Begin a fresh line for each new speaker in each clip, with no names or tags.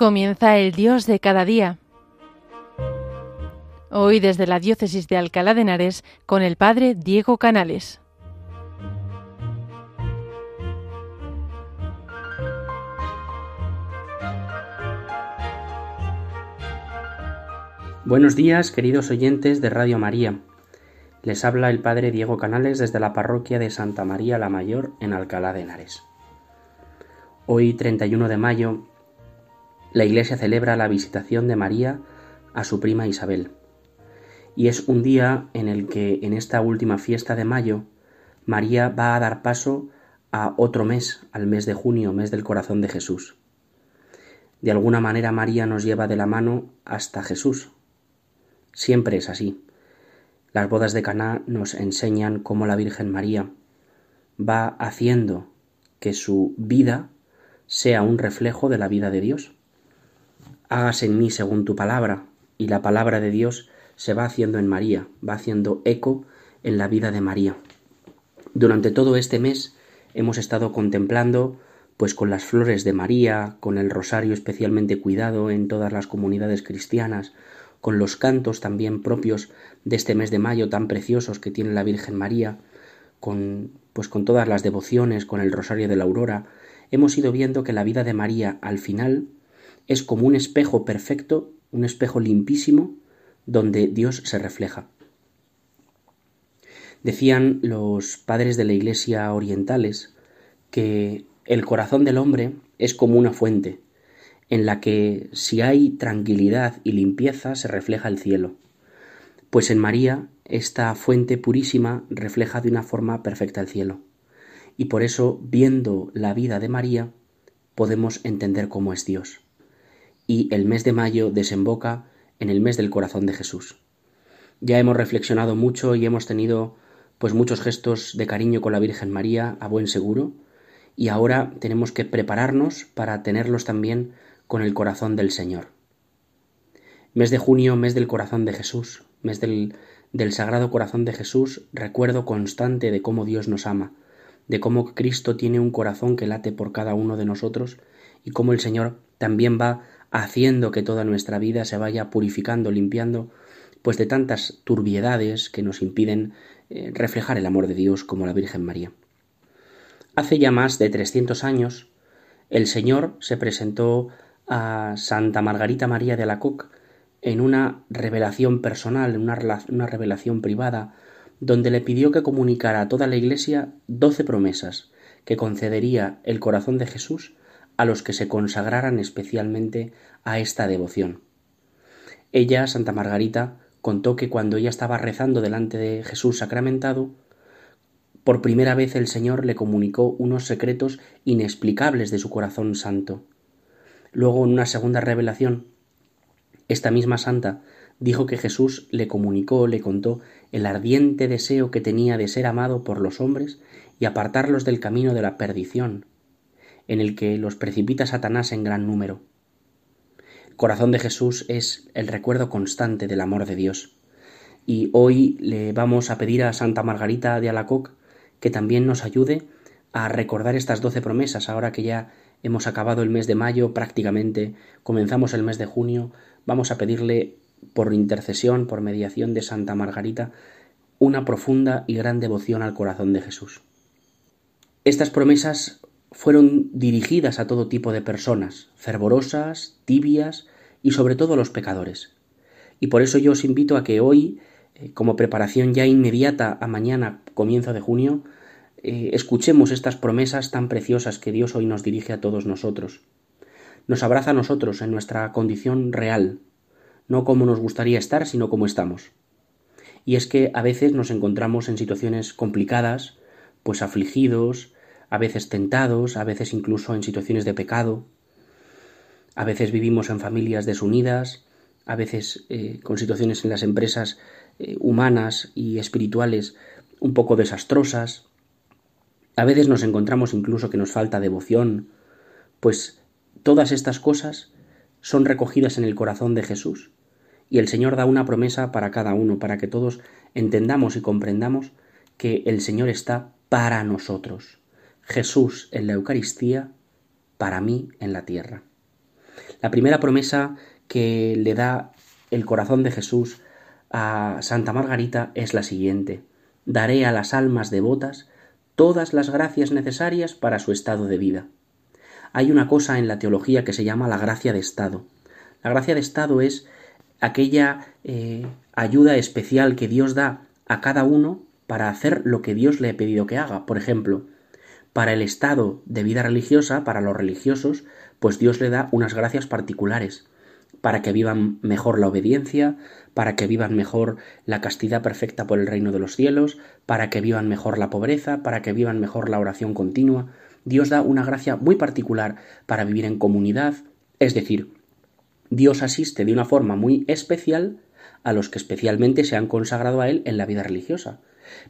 Comienza el Dios de cada día. Hoy desde la Diócesis de Alcalá de Henares con el Padre Diego Canales.
Buenos días, queridos oyentes de Radio María. Les habla el Padre Diego Canales desde la parroquia de Santa María la Mayor en Alcalá de Henares. Hoy, 31 de mayo, la Iglesia celebra la visitación de María a su prima Isabel. Y es un día en el que en esta última fiesta de mayo María va a dar paso a otro mes, al mes de junio, mes del corazón de Jesús. De alguna manera María nos lleva de la mano hasta Jesús. Siempre es así. Las bodas de Caná nos enseñan cómo la Virgen María va haciendo que su vida sea un reflejo de la vida de Dios hágase en mí según tu palabra, y la palabra de Dios se va haciendo en María, va haciendo eco en la vida de María. Durante todo este mes hemos estado contemplando pues con las flores de María, con el rosario especialmente cuidado en todas las comunidades cristianas, con los cantos también propios de este mes de mayo tan preciosos que tiene la Virgen María, con pues con todas las devociones, con el rosario de la aurora, hemos ido viendo que la vida de María al final es como un espejo perfecto, un espejo limpísimo, donde Dios se refleja. Decían los padres de la Iglesia orientales que el corazón del hombre es como una fuente, en la que si hay tranquilidad y limpieza se refleja el cielo. Pues en María esta fuente purísima refleja de una forma perfecta el cielo. Y por eso, viendo la vida de María, podemos entender cómo es Dios y el mes de mayo desemboca en el mes del corazón de Jesús. Ya hemos reflexionado mucho y hemos tenido pues muchos gestos de cariño con la Virgen María a buen seguro y ahora tenemos que prepararnos para tenerlos también con el corazón del Señor. Mes de junio, mes del corazón de Jesús, mes del, del Sagrado Corazón de Jesús, recuerdo constante de cómo Dios nos ama, de cómo Cristo tiene un corazón que late por cada uno de nosotros y cómo el Señor también va haciendo que toda nuestra vida se vaya purificando, limpiando, pues de tantas turbiedades que nos impiden eh, reflejar el amor de Dios como la Virgen María. Hace ya más de 300 años, el Señor se presentó a Santa Margarita María de Alacoque en una revelación personal, en una, una revelación privada, donde le pidió que comunicara a toda la Iglesia doce promesas que concedería el corazón de Jesús a los que se consagraran especialmente a esta devoción. Ella, Santa Margarita, contó que cuando ella estaba rezando delante de Jesús sacramentado, por primera vez el Señor le comunicó unos secretos inexplicables de su corazón santo. Luego, en una segunda revelación, esta misma santa dijo que Jesús le comunicó, le contó el ardiente deseo que tenía de ser amado por los hombres y apartarlos del camino de la perdición, en el que los precipita Satanás en gran número. El corazón de Jesús es el recuerdo constante del amor de Dios. Y hoy le vamos a pedir a Santa Margarita de Alacoc que también nos ayude a recordar estas doce promesas, ahora que ya hemos acabado el mes de mayo prácticamente, comenzamos el mes de junio, vamos a pedirle por intercesión, por mediación de Santa Margarita, una profunda y gran devoción al corazón de Jesús. Estas promesas fueron dirigidas a todo tipo de personas, fervorosas, tibias y sobre todo a los pecadores. Y por eso yo os invito a que hoy, eh, como preparación ya inmediata a mañana, comienzo de junio, eh, escuchemos estas promesas tan preciosas que Dios hoy nos dirige a todos nosotros. Nos abraza a nosotros en nuestra condición real, no como nos gustaría estar, sino como estamos. Y es que a veces nos encontramos en situaciones complicadas, pues afligidos, a veces tentados, a veces incluso en situaciones de pecado, a veces vivimos en familias desunidas, a veces eh, con situaciones en las empresas eh, humanas y espirituales un poco desastrosas, a veces nos encontramos incluso que nos falta devoción, pues todas estas cosas son recogidas en el corazón de Jesús y el Señor da una promesa para cada uno, para que todos entendamos y comprendamos que el Señor está para nosotros. Jesús en la Eucaristía, para mí en la tierra. La primera promesa que le da el corazón de Jesús a Santa Margarita es la siguiente. Daré a las almas devotas todas las gracias necesarias para su estado de vida. Hay una cosa en la teología que se llama la gracia de estado. La gracia de estado es aquella eh, ayuda especial que Dios da a cada uno para hacer lo que Dios le ha pedido que haga. Por ejemplo, para el estado de vida religiosa, para los religiosos, pues Dios le da unas gracias particulares para que vivan mejor la obediencia, para que vivan mejor la castidad perfecta por el reino de los cielos, para que vivan mejor la pobreza, para que vivan mejor la oración continua. Dios da una gracia muy particular para vivir en comunidad, es decir, Dios asiste de una forma muy especial a los que especialmente se han consagrado a Él en la vida religiosa.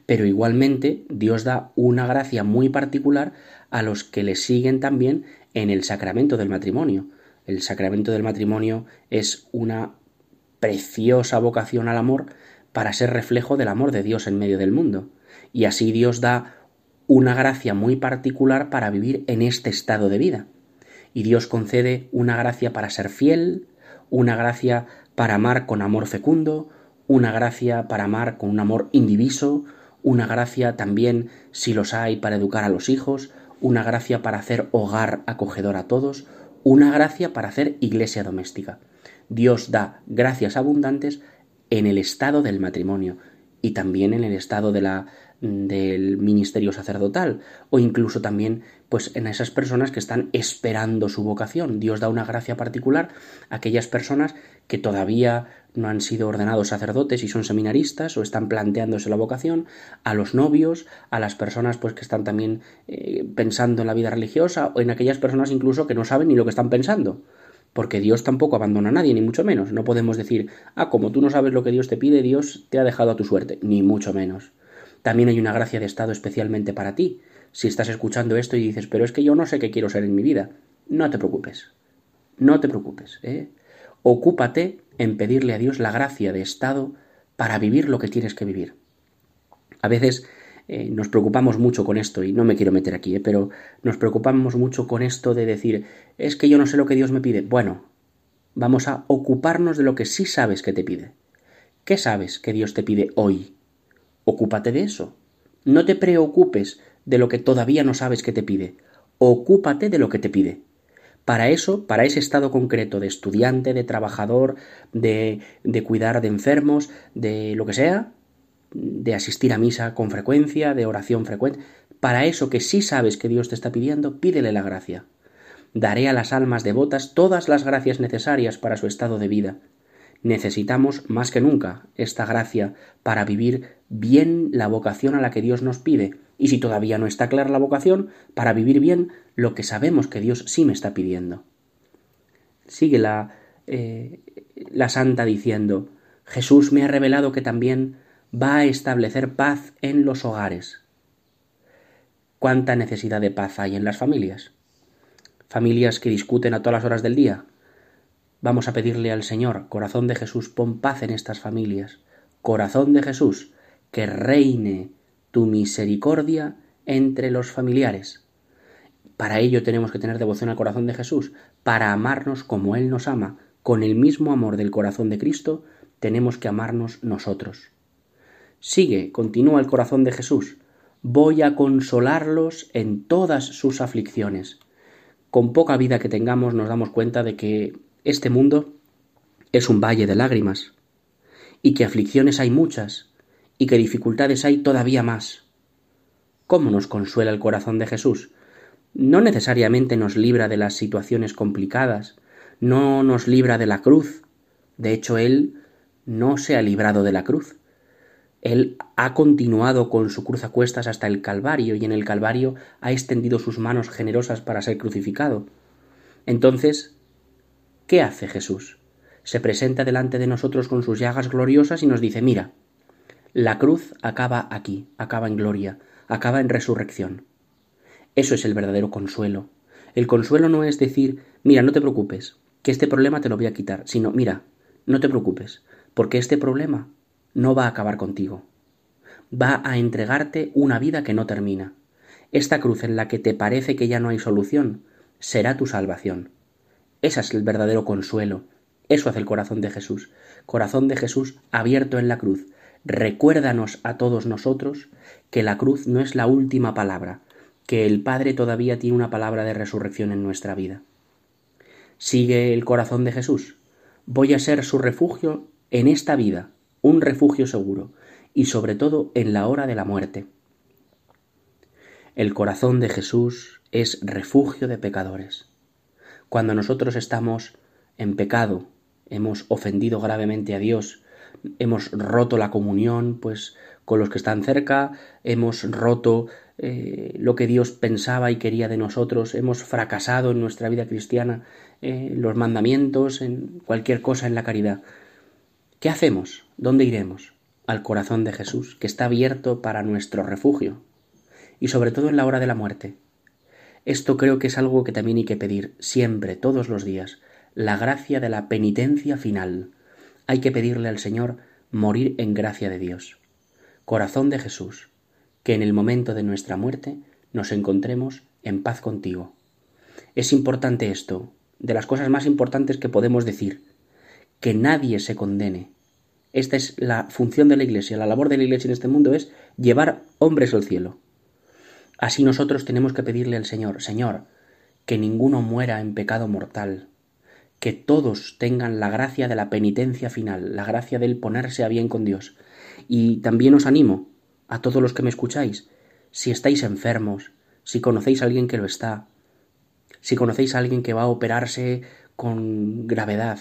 Pero igualmente Dios da una gracia muy particular a los que le siguen también en el sacramento del matrimonio. El sacramento del matrimonio es una preciosa vocación al amor para ser reflejo del amor de Dios en medio del mundo. Y así Dios da una gracia muy particular para vivir en este estado de vida. Y Dios concede una gracia para ser fiel, una gracia para amar con amor fecundo, una gracia para amar con un amor indiviso, una gracia también, si los hay, para educar a los hijos, una gracia para hacer hogar acogedor a todos, una gracia para hacer iglesia doméstica. Dios da gracias abundantes en el estado del matrimonio y también en el estado de la, del ministerio sacerdotal o incluso también pues en esas personas que están esperando su vocación. Dios da una gracia particular a aquellas personas que todavía no han sido ordenados sacerdotes y son seminaristas o están planteándose la vocación, a los novios, a las personas pues que están también eh, pensando en la vida religiosa o en aquellas personas incluso que no saben ni lo que están pensando. Porque Dios tampoco abandona a nadie, ni mucho menos. No podemos decir, ah, como tú no sabes lo que Dios te pide, Dios te ha dejado a tu suerte, ni mucho menos. También hay una gracia de Estado especialmente para ti. Si estás escuchando esto y dices, pero es que yo no sé qué quiero ser en mi vida, no te preocupes. No te preocupes. ¿eh? Ocúpate en pedirle a Dios la gracia de Estado para vivir lo que tienes que vivir. A veces eh, nos preocupamos mucho con esto, y no me quiero meter aquí, ¿eh? pero nos preocupamos mucho con esto de decir, es que yo no sé lo que Dios me pide. Bueno, vamos a ocuparnos de lo que sí sabes que te pide. ¿Qué sabes que Dios te pide hoy? Ocúpate de eso. No te preocupes de lo que todavía no sabes que te pide. Ocúpate de lo que te pide. Para eso, para ese estado concreto de estudiante, de trabajador, de, de cuidar de enfermos, de lo que sea, de asistir a misa con frecuencia, de oración frecuente, para eso que sí sabes que Dios te está pidiendo, pídele la gracia. Daré a las almas devotas todas las gracias necesarias para su estado de vida, Necesitamos más que nunca esta gracia para vivir bien la vocación a la que Dios nos pide, y si todavía no está clara la vocación, para vivir bien lo que sabemos que Dios sí me está pidiendo. Sigue la, eh, la santa diciendo, Jesús me ha revelado que también va a establecer paz en los hogares. ¿Cuánta necesidad de paz hay en las familias? Familias que discuten a todas las horas del día, Vamos a pedirle al Señor, corazón de Jesús, pon paz en estas familias. Corazón de Jesús, que reine tu misericordia entre los familiares. Para ello tenemos que tener devoción al corazón de Jesús, para amarnos como Él nos ama, con el mismo amor del corazón de Cristo, tenemos que amarnos nosotros. Sigue, continúa el corazón de Jesús. Voy a consolarlos en todas sus aflicciones. Con poca vida que tengamos nos damos cuenta de que este mundo es un valle de lágrimas, y que aflicciones hay muchas, y que dificultades hay todavía más. ¿Cómo nos consuela el corazón de Jesús? No necesariamente nos libra de las situaciones complicadas, no nos libra de la cruz. De hecho, Él no se ha librado de la cruz. Él ha continuado con su cruz a cuestas hasta el Calvario y en el Calvario ha extendido sus manos generosas para ser crucificado. Entonces, ¿Qué hace Jesús? Se presenta delante de nosotros con sus llagas gloriosas y nos dice, mira, la cruz acaba aquí, acaba en gloria, acaba en resurrección. Eso es el verdadero consuelo. El consuelo no es decir, mira, no te preocupes, que este problema te lo voy a quitar, sino, mira, no te preocupes, porque este problema no va a acabar contigo. Va a entregarte una vida que no termina. Esta cruz en la que te parece que ya no hay solución será tu salvación Ese es el verdadero consuelo. Eso hace el corazón de Jesús. Corazón de Jesús abierto en la cruz. Recuérdanos a todos nosotros que la cruz no es la última palabra, que el Padre todavía tiene una palabra de resurrección en nuestra vida. Sigue el corazón de Jesús. Voy a ser su refugio en esta vida, un refugio seguro, y sobre todo en la hora de la muerte. El corazón de Jesús es refugio de pecadores. Cuando nosotros estamos en pecado, hemos ofendido gravemente a Dios, hemos roto la comunión, pues con los que están cerca, hemos roto eh, lo que Dios pensaba y quería de nosotros, hemos fracasado en nuestra vida cristiana, en eh, los mandamientos, en cualquier cosa en la caridad. ¿Qué hacemos? ¿Dónde iremos? Al corazón de Jesús, que está abierto para nuestro refugio, y sobre todo en la hora de la muerte. Esto creo que es algo que también hay que pedir siempre, todos los días, la gracia de la penitencia final. Hay que pedirle al Señor morir en gracia de Dios. Corazón de Jesús, que en el momento de nuestra muerte nos encontremos en paz contigo. Es importante esto, de las cosas más importantes que podemos decir, que nadie se condene. Esta es la función de la Iglesia, la labor de la Iglesia en este mundo es llevar hombres al cielo. Así nosotros tenemos que pedirle al Señor, Señor, que ninguno muera en pecado mortal, que todos tengan la gracia de la penitencia final, la gracia del ponerse a bien con Dios. Y también os animo, a todos los que me escucháis, si estáis enfermos, si conocéis a alguien que lo está, si conocéis a alguien que va a operarse con gravedad,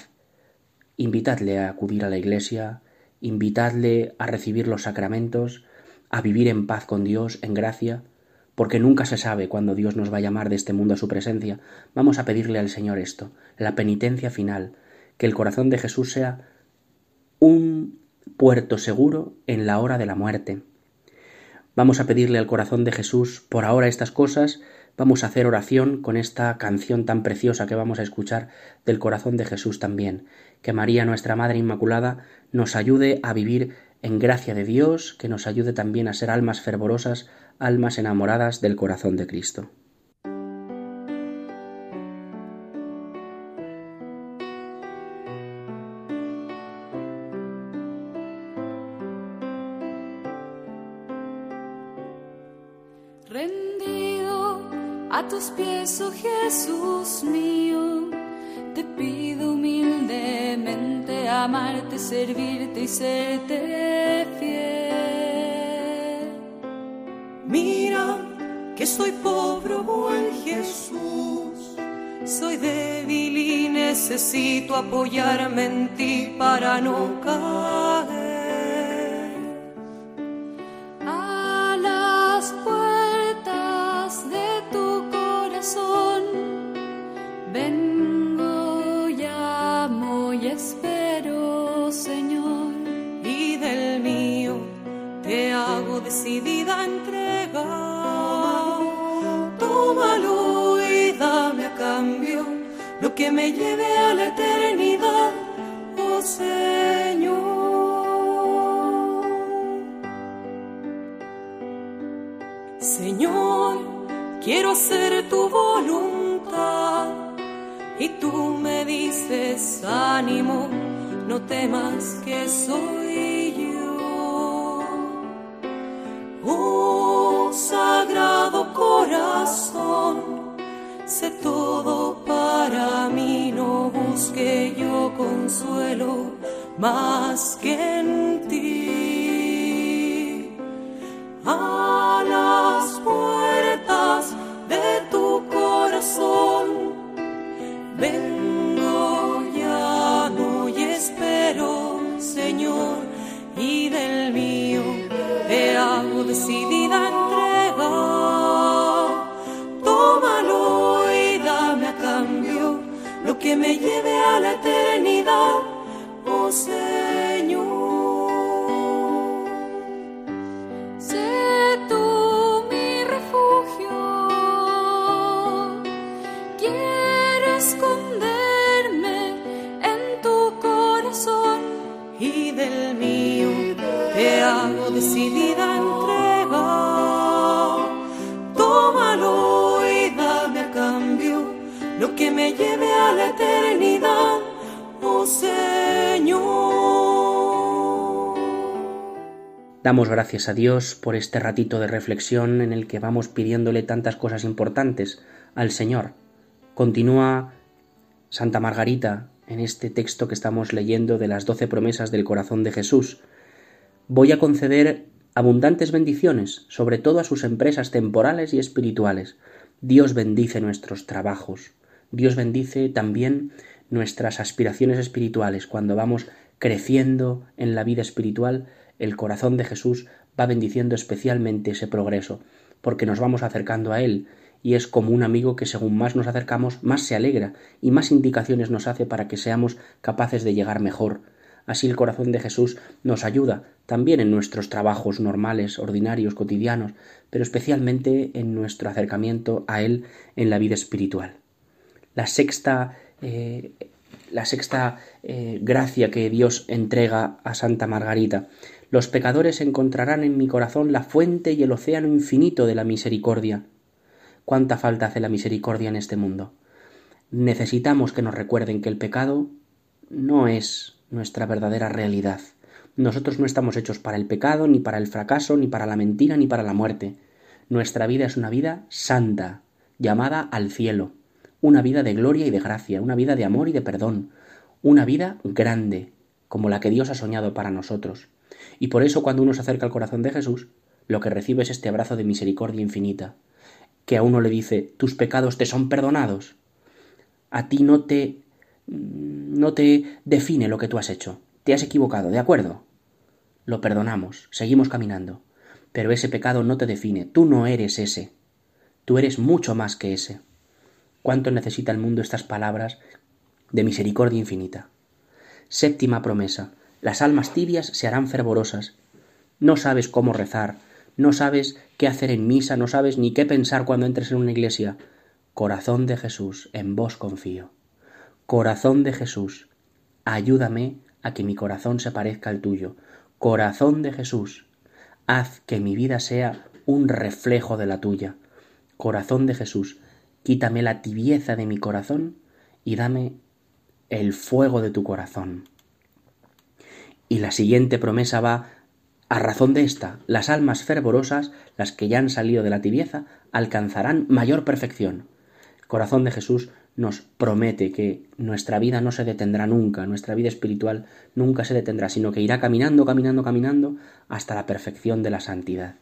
invitadle a acudir a la iglesia, invitadle a recibir los sacramentos, a vivir en paz con Dios, en gracia, porque nunca se sabe cuándo Dios nos va a llamar de este mundo a su presencia. Vamos a pedirle al Señor esto, la penitencia final, que el corazón de Jesús sea un puerto seguro en la hora de la muerte. Vamos a pedirle al corazón de Jesús por ahora estas cosas, vamos a hacer oración con esta canción tan preciosa que vamos a escuchar del corazón de Jesús también. Que María, nuestra Madre Inmaculada, nos ayude a vivir en gracia de Dios, que nos ayude también a ser almas fervorosas, almas enamoradas del corazón de Cristo.
Amarte, servirte y serte fiel.
Mira que soy pobre, oh buen Jesús, soy débil y necesito apoyarme en ti para no caer. Quiero hacer tu voluntad y tú me dices ánimo, no temas que soy yo. corazón, sé todo para mí, no busque yo consuelo más que en decidida entrega. que me lleve a la eternidad,
Damos gracias a Dios por este ratito de reflexión en el que vamos pidiéndole tantas cosas importantes al Señor. Continúa Santa Margarita en este texto que estamos leyendo de las doce promesas del corazón de Jesús. Voy a conceder abundantes bendiciones, sobre todo a sus empresas temporales y espirituales. Dios bendice nuestros trabajos. Dios bendice también nuestras aspiraciones espirituales. Cuando vamos creciendo en la vida espiritual, el corazón de Jesús va bendiciendo especialmente ese progreso, porque nos vamos acercando a Él, y es como un amigo que según más nos acercamos, más se alegra y más indicaciones nos hace para que seamos capaces de llegar mejor. Así el corazón de Jesús nos ayuda también en nuestros trabajos normales, ordinarios, cotidianos, pero especialmente en nuestro acercamiento a Él en la vida espiritual. La sexta eh, la sexta eh, gracia que Dios entrega a Santa Margarita. Los pecadores encontrarán en mi corazón la fuente y el océano infinito de la misericordia. ¿Cuánta falta hace la misericordia en este mundo? Necesitamos que nos recuerden que el pecado no es nuestra verdadera realidad. Nosotros no estamos hechos para el pecado, ni para el fracaso, ni para la mentira, ni para la muerte. Nuestra vida es una vida santa, llamada al cielo una vida de gloria y de gracia, una vida de amor y de perdón, una vida grande, como la que Dios ha soñado para nosotros. Y por eso cuando uno se acerca al corazón de Jesús, lo que recibe es este abrazo de misericordia infinita, que a uno le dice, tus pecados te son perdonados, a ti no te no te define lo que tú has hecho, te has equivocado, ¿de acuerdo? Lo perdonamos, seguimos caminando, pero ese pecado no te define, tú no eres ese, tú eres mucho más que ese. Cuánto necesita el mundo estas palabras de misericordia infinita. Séptima promesa. Las almas tibias se harán fervorosas. No sabes cómo rezar, no sabes qué hacer en misa, no sabes ni qué pensar cuando entres en una iglesia. Corazón de Jesús, en vos confío. Corazón de Jesús, ayúdame a que mi corazón se parezca al tuyo. Corazón de Jesús, haz que mi vida sea un reflejo de la tuya. Corazón de Jesús, quítame la tibieza de mi corazón y dame el fuego de tu corazón. Y la siguiente promesa va a razón de esta, las almas fervorosas, las que ya han salido de la tibieza, alcanzarán mayor perfección. El corazón de Jesús nos promete que nuestra vida no se detendrá nunca, nuestra vida espiritual nunca se detendrá, sino que irá caminando, caminando, caminando hasta la perfección de la santidad.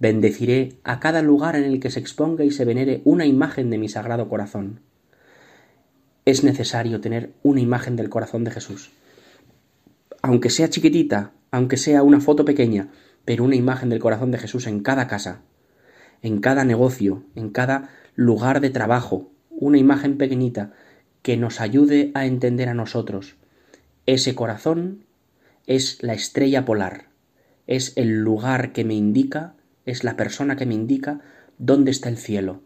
Bendeciré a cada lugar en el que se exponga y se venere una imagen de mi sagrado corazón. Es necesario tener una imagen del corazón de Jesús. Aunque sea chiquitita, aunque sea una foto pequeña, pero una imagen del corazón de Jesús en cada casa, en cada negocio, en cada lugar de trabajo, una imagen pequeñita que nos ayude a entender a nosotros. Ese corazón es la estrella polar, es el lugar que me indica es la persona que me indica dónde está el cielo,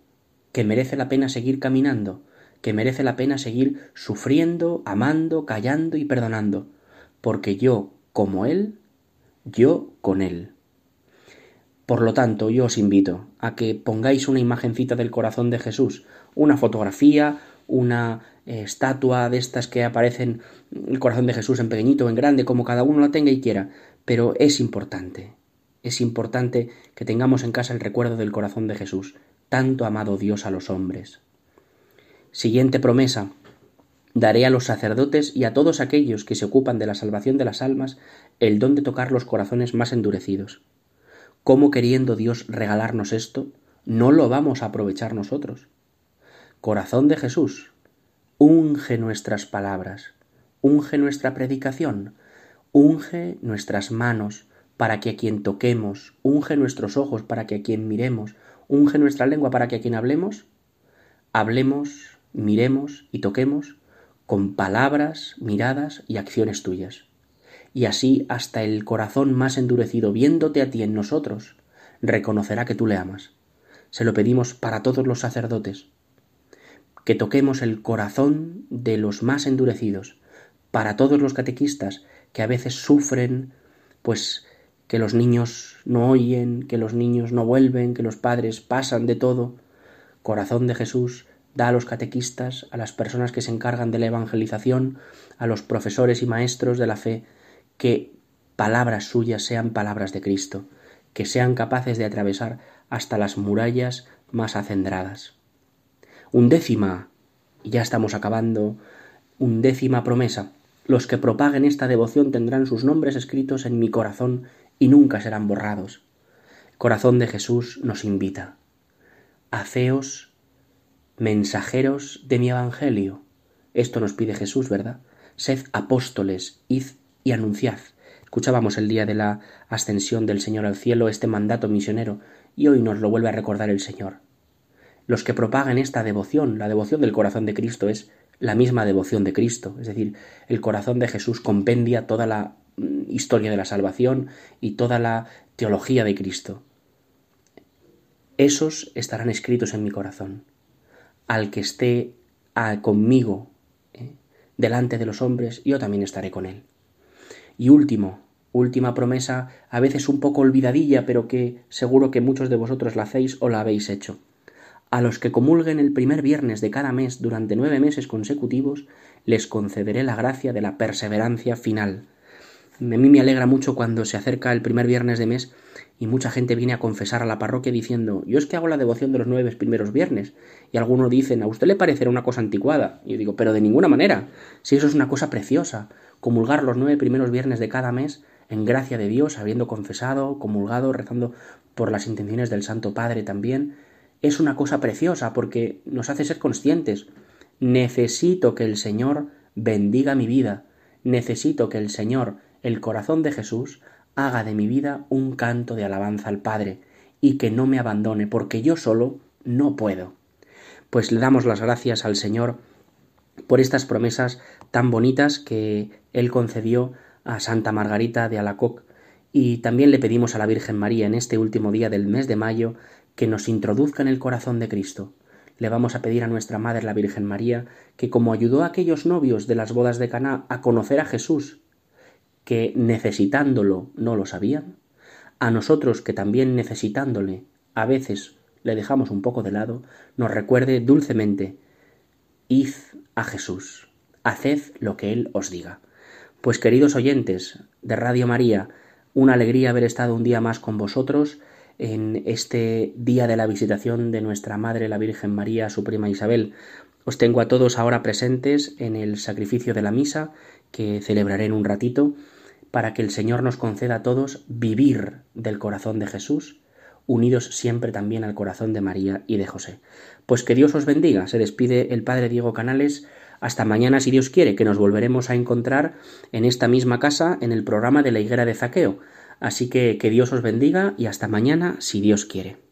que merece la pena seguir caminando, que merece la pena seguir sufriendo, amando, callando y perdonando, porque yo, como Él, yo con Él. Por lo tanto, yo os invito a que pongáis una imagencita del corazón de Jesús, una fotografía, una eh, estatua de estas que aparecen el corazón de Jesús en pequeñito o en grande, como cada uno la tenga y quiera, pero es importante, es importante que tengamos en casa el recuerdo del corazón de Jesús, tanto amado Dios a los hombres. Siguiente promesa. Daré a los sacerdotes y a todos aquellos que se ocupan de la salvación de las almas el don de tocar los corazones más endurecidos. ¿Cómo queriendo Dios regalarnos esto, no lo vamos a aprovechar nosotros? Corazón de Jesús, unge nuestras palabras, unge nuestra predicación, unge nuestras manos, para que a quien toquemos, unge nuestros ojos para que a quien miremos, unge nuestra lengua para que a quien hablemos, hablemos, miremos y toquemos con palabras, miradas y acciones tuyas. Y así hasta el corazón más endurecido, viéndote a ti en nosotros, reconocerá que tú le amas. Se lo pedimos para todos los sacerdotes, que toquemos el corazón de los más endurecidos, para todos los catequistas que a veces sufren, pues que los niños no oyen, que los niños no vuelven, que los padres pasan de todo. Corazón de Jesús da a los catequistas, a las personas que se encargan de la evangelización, a los profesores y maestros de la fe, que palabras suyas sean palabras de Cristo, que sean capaces de atravesar hasta las murallas más acendradas. Undécima, y ya estamos acabando, undécima promesa. Los que propaguen esta devoción tendrán sus nombres escritos en mi corazón y nunca serán borrados. corazón de Jesús nos invita. Haceos mensajeros de mi evangelio. Esto nos pide Jesús, ¿verdad? Sed apóstoles, id y anunciad. Escuchábamos el día de la ascensión del Señor al cielo este mandato misionero y hoy nos lo vuelve a recordar el Señor. Los que propaguen esta devoción, la devoción del corazón de Cristo es la misma devoción de Cristo, es decir, el corazón de Jesús compendia toda la mm, historia de la salvación y toda la teología de Cristo. Esos estarán escritos en mi corazón. Al que esté conmigo ¿eh? delante de los hombres, yo también estaré con él. Y último, última promesa, a veces un poco olvidadilla, pero que seguro que muchos de vosotros la hacéis o la habéis hecho. A los que comulguen el primer viernes de cada mes durante nueve meses consecutivos, les concederé la gracia de la perseverancia final. A mí me alegra mucho cuando se acerca el primer viernes de mes y mucha gente viene a confesar a la parroquia diciendo yo es que hago la devoción de los nueve primeros viernes y algunos dicen a usted le parecerá una cosa anticuada y yo digo pero de ninguna manera si eso es una cosa preciosa comulgar los nueve primeros viernes de cada mes en gracia de Dios habiendo confesado comulgado rezando por las intenciones del Santo Padre también es una cosa preciosa porque nos hace ser conscientes. Necesito que el Señor bendiga mi vida. Necesito que el Señor, el corazón de Jesús, haga de mi vida un canto de alabanza al Padre y que no me abandone porque yo solo no puedo. Pues le damos las gracias al Señor por estas promesas tan bonitas que Él concedió a Santa Margarita de Alacoc y también le pedimos a la Virgen María en este último día del mes de mayo que nos introduzca en el corazón de Cristo. Le vamos a pedir a nuestra Madre la Virgen María que como ayudó a aquellos novios de las bodas de Caná a conocer a Jesús, que necesitándolo no lo sabían, a nosotros que también necesitándole a veces le dejamos un poco de lado, nos recuerde dulcemente Id a Jesús, haced lo que Él os diga. Pues queridos oyentes de Radio María, una alegría haber estado un día más con vosotros en este día de la visitación de nuestra Madre la Virgen María, su prima Isabel. Os tengo a todos ahora presentes en el sacrificio de la misa que celebraré en un ratito, para que el Señor nos conceda a todos vivir del corazón de Jesús, unidos siempre también al corazón de María y de José. Pues que Dios os bendiga. Se despide el Padre Diego Canales. Hasta mañana, si Dios quiere, que nos volveremos a encontrar en esta misma casa en el programa de la higuera de Zaqueo. Así que que Dios os bendiga y hasta mañana, si Dios quiere.